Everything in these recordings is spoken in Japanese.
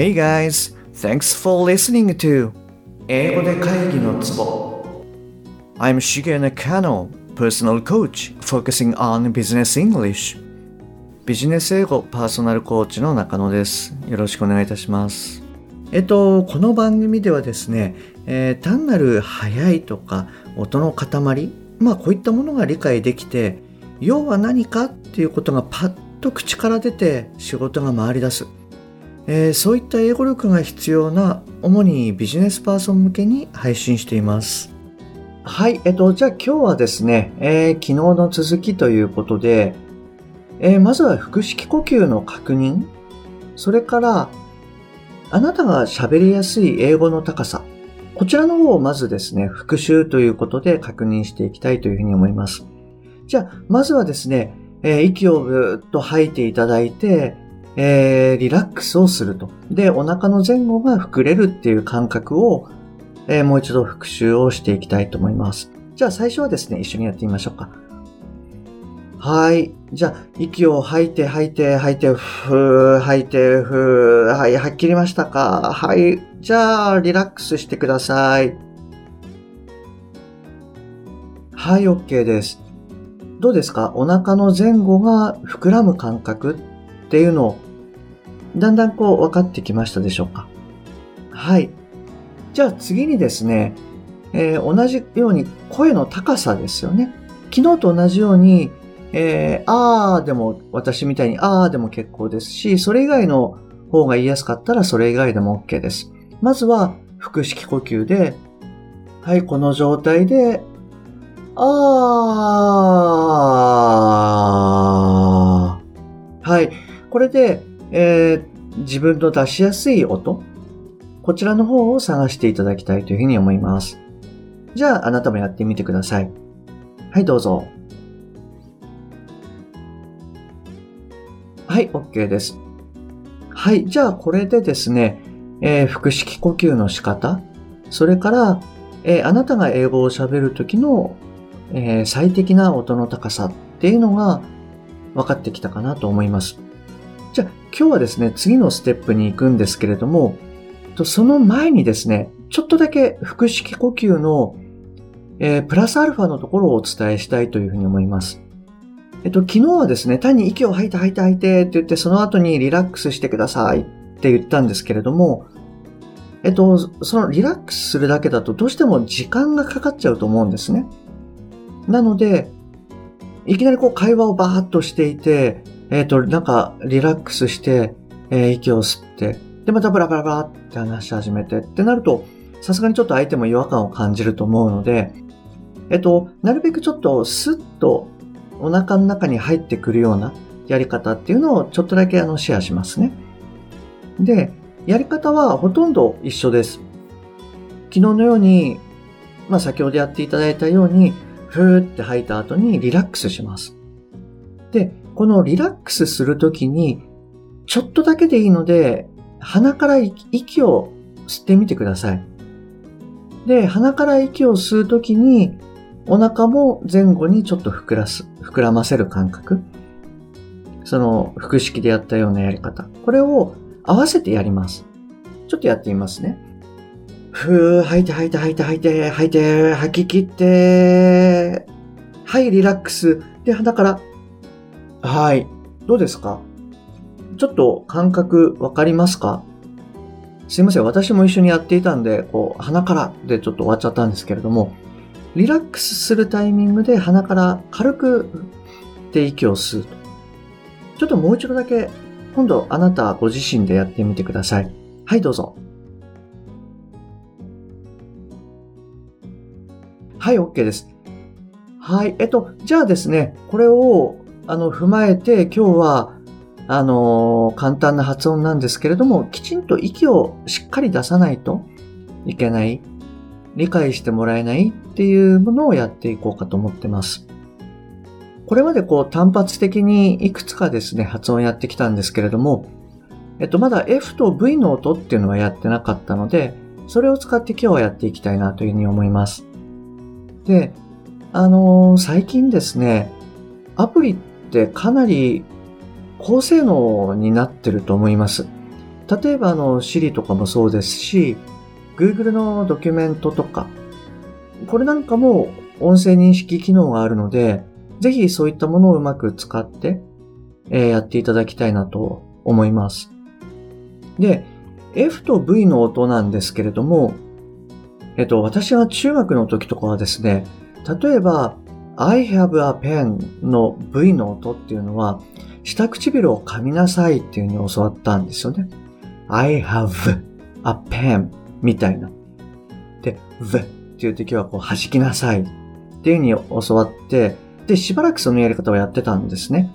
Hey guys, thanks for listening to 英語で会議のツボ。I'm Shige Nakano, personal coach focusing on business English. ビジネス英語パーソナルコーチの中野です。よろしくお願いいたします。えっとこの番組ではですね、えー、単なる速いとか音の塊まあこういったものが理解できて要は何かっていうことがパッと口から出て仕事が回り出す。えー、そういった英語力が必要な主にビジネスパーソン向けに配信しています。はい、えっと、じゃあ今日はですね、えー、昨日の続きということで、えー、まずは腹式呼吸の確認、それから、あなたが喋りやすい英語の高さ、こちらの方をまずですね、復習ということで確認していきたいというふうに思います。じゃあ、まずはですね、えー、息をぐっと吐いていただいて、えー、リラックスをすると。で、お腹の前後が膨れるっていう感覚を、えー、もう一度復習をしていきたいと思います。じゃあ最初はですね、一緒にやってみましょうか。はい。じゃあ、息を吐いて、吐いて、吐いて、ふー、吐いて、ふー。はい、吐き切りましたか？はい。じゃあ、リラックスしてください。はい、OK です。どうですか？お腹の前後が膨らむ感覚っていうのを、だんだんこう分かってきましたでしょうか？はい。じゃあ次にですね、えー、同じように声の高さですよね。昨日と同じように、えー、あーでも私みたいにあーでも結構ですし、それ以外の方が言いやすかったらそれ以外でも OK です。まずは腹式呼吸で、はい、この状態で、あー、はい、これで、えー、自分の出しやすい音、こちらの方を探していただきたいというふうに思います。じゃあ、あなたもやってみてください。はい、どうぞ。はい、OK です。はい、じゃあこれでですね、えー、腹式呼吸の仕方、それから、えー、あなたが英語を喋るときの、えー、最適な音の高さっていうのが分かってきたかなと思います。じゃあ今日はですね、次のステップに行くんですけれども、その前にですね、ちょっとだけ腹式呼吸の、えー、プラスアルファのところをお伝えしたいというふうに思います。えっと、昨日はですね、単に息を吐いて吐いて吐いてって言って、その後にリラックスしてくださいって言ったんですけれども、えっと、そのリラックスするだけだとどうしても時間がかかっちゃうと思うんですね。なので、いきなりこう会話をバーッとしていて、えっ、ー、と、なんか、リラックスして、えー、息を吸って、で、またブラブラブラって話し始めてってなると、さすがにちょっと相手も違和感を感じると思うので、えっと、なるべくちょっとスッとお腹の中に入ってくるようなやり方っていうのをちょっとだけあのシェアしますね。で、やり方はほとんど一緒です。昨日のように、まあ先ほどやっていただいたように、ふーって吐いた後にリラックスします。で、このリラックスするときに、ちょっとだけでいいので、鼻から息を吸ってみてください。で、鼻から息を吸うときに、お腹も前後にちょっと膨らす、膨らませる感覚。その、腹式でやったようなやり方。これを合わせてやります。ちょっとやってみますね。ふー、吐いて吐いて吐いて吐いて吐いて吐き切って、はい、リラックス。で、鼻からはい。どうですか？ちょっと感覚わかりますか？すいません。私も一緒にやっていたんで、こう、鼻からでちょっと終わっちゃったんですけれども、リラックスするタイミングで鼻から軽くって息を吸う。ちょっともう一度だけ、今度あなたご自身でやってみてください。はい、どうぞ。はい、OK です。はい。えっと、じゃあですね、これをあの、踏まえて今日は、あの、簡単な発音なんですけれども、きちんと息をしっかり出さないといけない、理解してもらえないっていうものをやっていこうかと思ってます。これまでこう単発的にいくつかですね、発音やってきたんですけれども、えっと、まだ F と V の音っていうのはやってなかったので、それを使って今日はやっていきたいなというふうに思います。で、あのー、最近ですね、アプリっってかなり高性能になってると思います。例えばあの Siri とかもそうですし、Google のドキュメントとか、これなんかも音声認識機能があるので、ぜひそういったものをうまく使って、えー、やっていただきたいなと思います。で、F と V の音なんですけれども、えっと、私が中学の時とかはですね、例えば、I have a pen の V の音っていうのは、下唇を噛みなさいっていう風に教わったんですよね。I have a pen みたいな。で、v っていう時はこう弾きなさいっていう風に教わって、で、しばらくそのやり方をやってたんですね。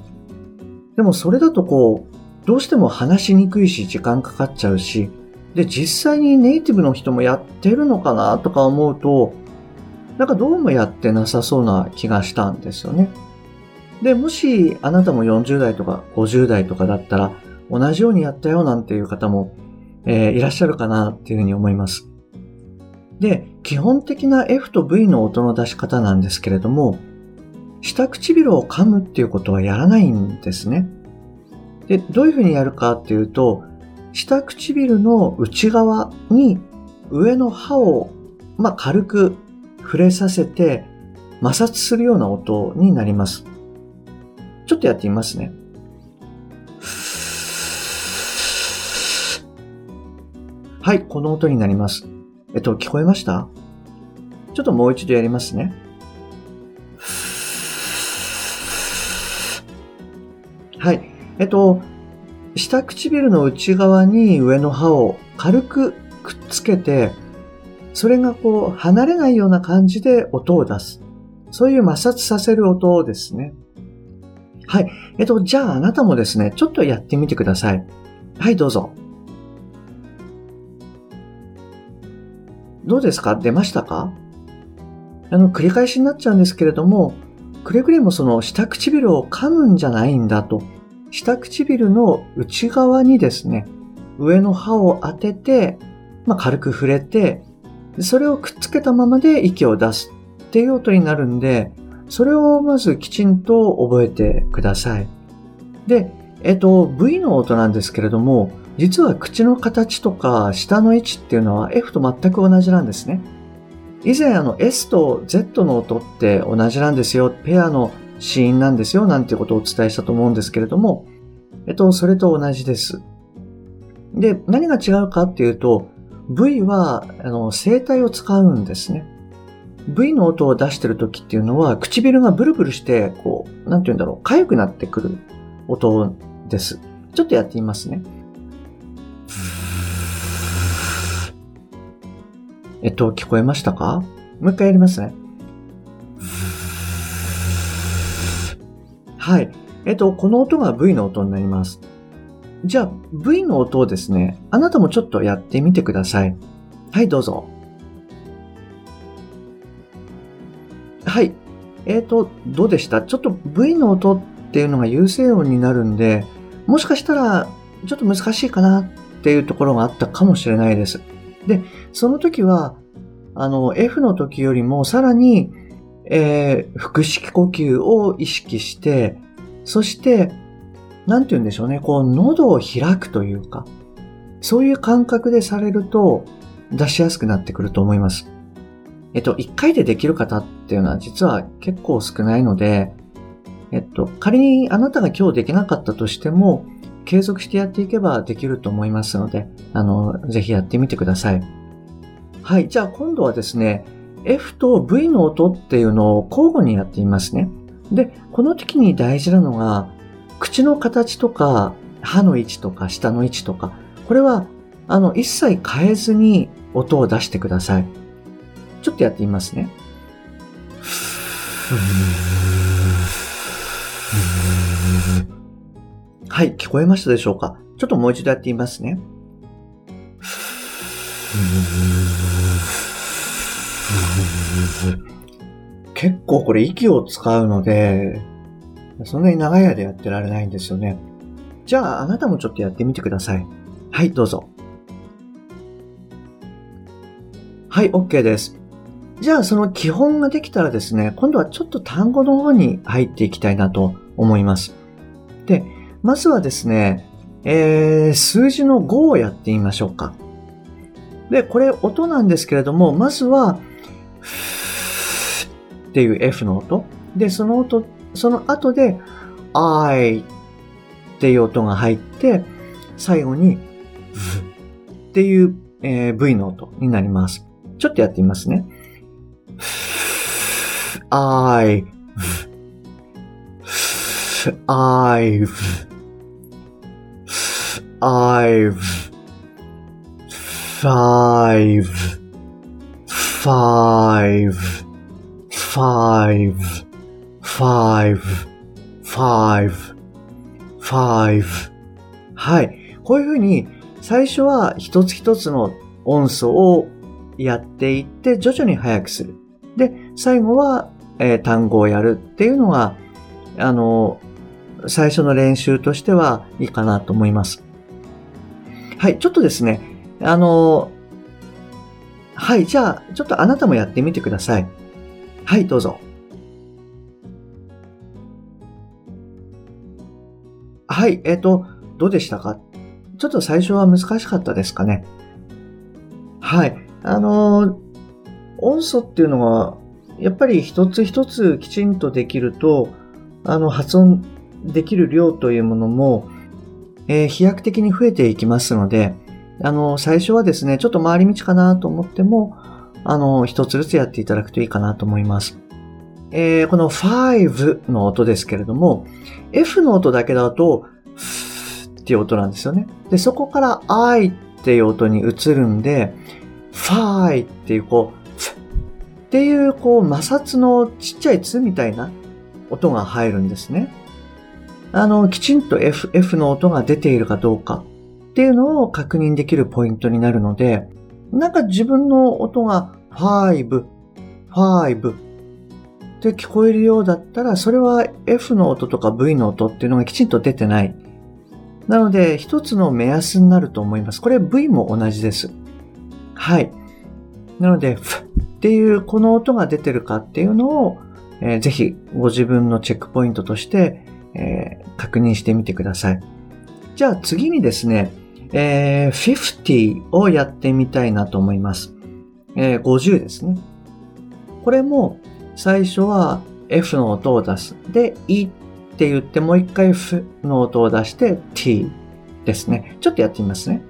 でもそれだとこう、どうしても話しにくいし時間かかっちゃうし、で、実際にネイティブの人もやってるのかなとか思うと、なんかどうもやってなさそうな気がしたんですよね。で、もしあなたも40代とか50代とかだったら、同じようにやったよなんていう方も、えー、いらっしゃるかなっていうふうに思います。で、基本的な F と V の音の出し方なんですけれども、下唇を噛むっていうことはやらないんですね。で、どういうふうにやるかっていうと、下唇の内側に上の歯を、まあ、軽く触れさせて摩擦するような音になります。ちょっとやってみますね。はい、この音になります。えっと、聞こえました？ちょっともう一度やりますね。はい。えっと、下唇の内側に上の歯を軽くくっつけて、それがこう離れないような感じで音を出す。そういう摩擦させる音ですね。はい。えっと、じゃああなたもですね、ちょっとやってみてください。はい、どうぞ。どうですか？出ましたか？あの、繰り返しになっちゃうんですけれども、くれぐれもその下唇を噛むんじゃないんだと。下唇の内側にですね、上の歯を当てて、まあ、軽く触れて、それをくっつけたままで息を出すっていう音になるんで、それをまずきちんと覚えてください。で、えっと、V の音なんですけれども、実は口の形とか下の位置っていうのは F と全く同じなんですね。以前あの S と Z の音って同じなんですよ。ペアの死因なんですよ、なんてことをお伝えしたと思うんですけれども、えっと、それと同じです。で、何が違うかっていうと、V は、あの、声帯を使うんですね。V の音を出してる時っていうのは、唇がブルブルして、こう、なんて言うんだろう、痒くなってくる音です。ちょっとやってみますね。えっと、聞こえましたか？もう一回やりますね。はい。えっと、この音が V の音になります。じゃあ、V の音をですね、あなたもちょっとやってみてください。はい、どうぞ。はい。えっ、ー、と、どうでした？ちょっと V の音っていうのが優勢音になるんで、もしかしたら、ちょっと難しいかなっていうところがあったかもしれないです。で、その時は、あの、F の時よりもさらに、えー、腹式呼吸を意識して、そして、なんて言うんでしょうね、こう、喉を開くというか、そういう感覚でされると、出しやすくなってくると思います。えっと、一回でできる方っていうのは実は結構少ないので、えっと、仮にあなたが今日できなかったとしても、継続してやっていけばできると思いますので、あの、ぜひやってみてください。はい、じゃあ今度はですね、F と V の音っていうのを交互にやってみますね。で、この時に大事なのが、口の形とか、歯の位置とか、舌の位置とか、これは、あの、一切変えずに音を出してください。ちょっとやってみますね。はい、聞こえましたでしょうか？ちょっともう一度やってみますね。結構これ息を使うので、そんなに長い間やってられないんですよね。じゃあ、あなたもちょっとやってみてください。はい、どうぞ。はい、OK です。じゃあ、その基本ができたらですね、今度はちょっと単語の方に入っていきたいなと思います。で、まずはですね、えー、数字の5をやってみましょうか。で、これ音なんですけれども、まずは、っていう F の音。で、その音、その後で、I っていう音が入って、最後に、っていう、えー、V の音になります。ちょっとやってみますね。I, I, I, five, five, five, five, five, five. はい。こういうふうに、最初は一つ一つの音素をやっていって、徐々に速くする。で、最後は、えー、単語をやるっていうのが、あの、最初の練習としてはいいかなと思います。はい、ちょっとですね、あの、はい、じゃあ、ちょっとあなたもやってみてください。はい、どうぞ。はい、えっ、ー、と、どうでしたか？ちょっと最初は難しかったですかね？はい。あの、音素っていうのは、やっぱり一つ一つきちんとできると、あの、発音できる量というものも、えー、飛躍的に増えていきますので、あの、最初はですね、ちょっと回り道かなと思っても、あの、一つずつやっていただくといいかなと思います。えー、この5の音ですけれども、F の音だけだと、っていう音なんですよね。で、そこから I っていう音に移るんで、ファイっていうこう、っていうこう摩擦のちっちゃいつみたいな音が入るんですね。あの、きちんと F, F の音が出ているかどうかっていうのを確認できるポイントになるので、なんか自分の音が5、5って聞こえるようだったら、それは F の音とか V の音っていうのがきちんと出てない。なので、一つの目安になると思います。これ V も同じです。はい。なので、ふっていうこの音が出てるかっていうのを、えー、ぜひご自分のチェックポイントとして、えー、確認してみてください。じゃあ次にですね、えー、50をやってみたいなと思います。えー、50ですね。これも最初は F の音を出す。で、E っって言ってもう一回フの音を出して t ですね。ちょっとやってみますね。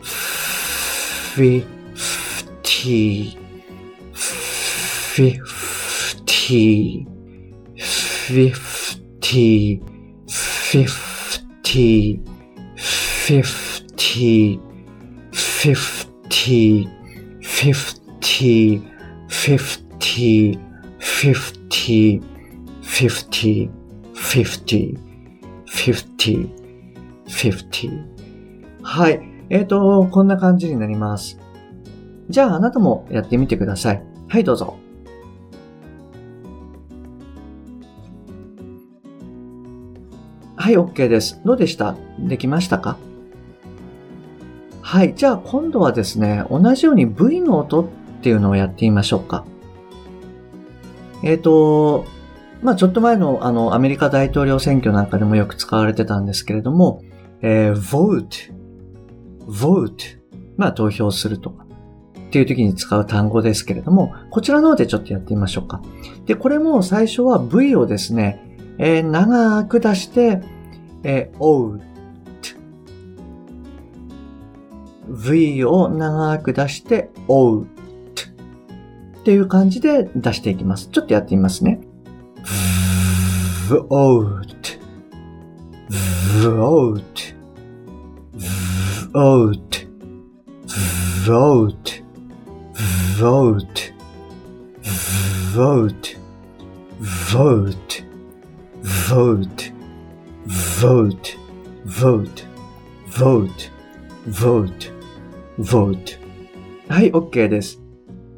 フィ、フティ、フィ、フティ、フィフティ、フィフティ、フィフティ、フィフティ、フィフティ、フィフティ、フィフティ、フィフティ、50 50 50はい。えっ、ー、と、こんな感じになります。じゃあ、あなたもやってみてください。はい、どうぞ。はい、OK です。どうでした？できましたか？はい。じゃあ今度はですね、同じように V の音っていうのをやってみましょうか。えっ、ー、と、まあちょっと前のあのアメリカ大統領選挙なんかでもよく使われてたんですけれども、えー、vote, vote, まあ投票するとかっていう時に使う単語ですけれども、こちらの方でちょっとやってみましょうか。で、これも最初は V をですね、えー、長く出して、えー、out。V を長く出して、out。っていう感じで出していきます。ちょっとやってみますね。Vote, vote, vote, vote, vote, vote, vote, vote, vote, vote, vote, vote, vote. はい、OK です。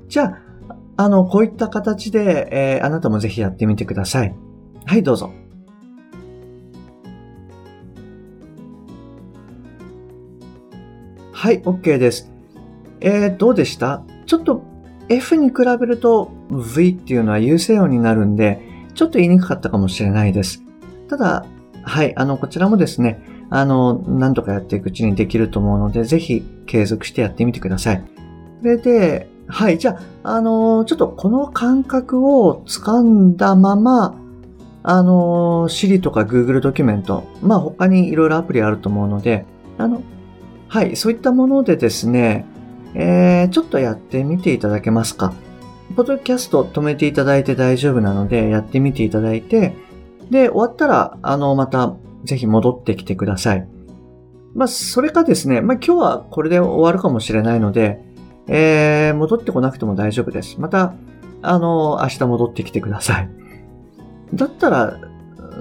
じゃあ、あの、こういった形で、えー、あなたもぜひやってみてください。はい、どうぞ。はい、OK です。えー、どうでした？ちょっと F に比べると V っていうのは優勢音になるんで、ちょっと言いにくかったかもしれないです。ただ、はい、あの、こちらもですね、あの、なんとかやっていくうちにできると思うので、ぜひ継続してやってみてください。それで、はい、じゃあ、あの、ちょっとこの感覚を掴んだまま、あの、Siri とか Google ドキュメント、まあ他にいろいろアプリあると思うので、あの、はい、そういったものでですね、えー、ちょっとやってみていただけますか。ポッドキャスト止めていただいて大丈夫なので、やってみていただいて、で、終わったら、あの、また、ぜひ戻ってきてください。まあ、それかですね、まあ、今日はこれで終わるかもしれないので、えー、戻ってこなくても大丈夫です。また、あの、明日戻ってきてください。だったら、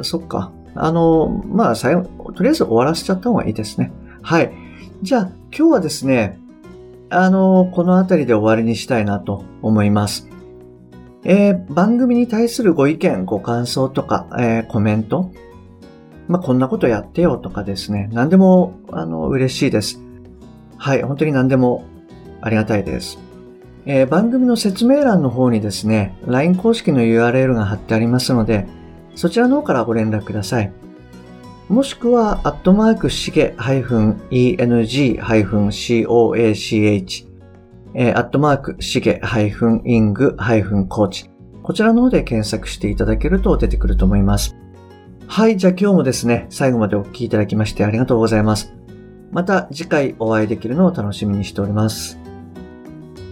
そっか。あの、まあ、最後、とりあえず終わらせちゃった方がいいですね。はい。じゃあ、今日はですね、あの、この辺りで終わりにしたいなと思います。えー、番組に対するご意見、ご感想とか、えー、コメント、まあ、こんなことやってよとかですね、何でも、あの、嬉しいです。はい、本当に何でもありがたいです。えー、番組の説明欄の方にですね、LINE 公式の URL が貼ってありますので、そちらの方からご連絡ください。もしくは、アットマークしげ -eng-coach、えー、アットマークしげ -ing-coach、こちらの方で検索していただけると出てくると思います。はい、じゃあ今日もですね、最後までお聴きいただきましてありがとうございます。また次回お会いできるのを楽しみにしております。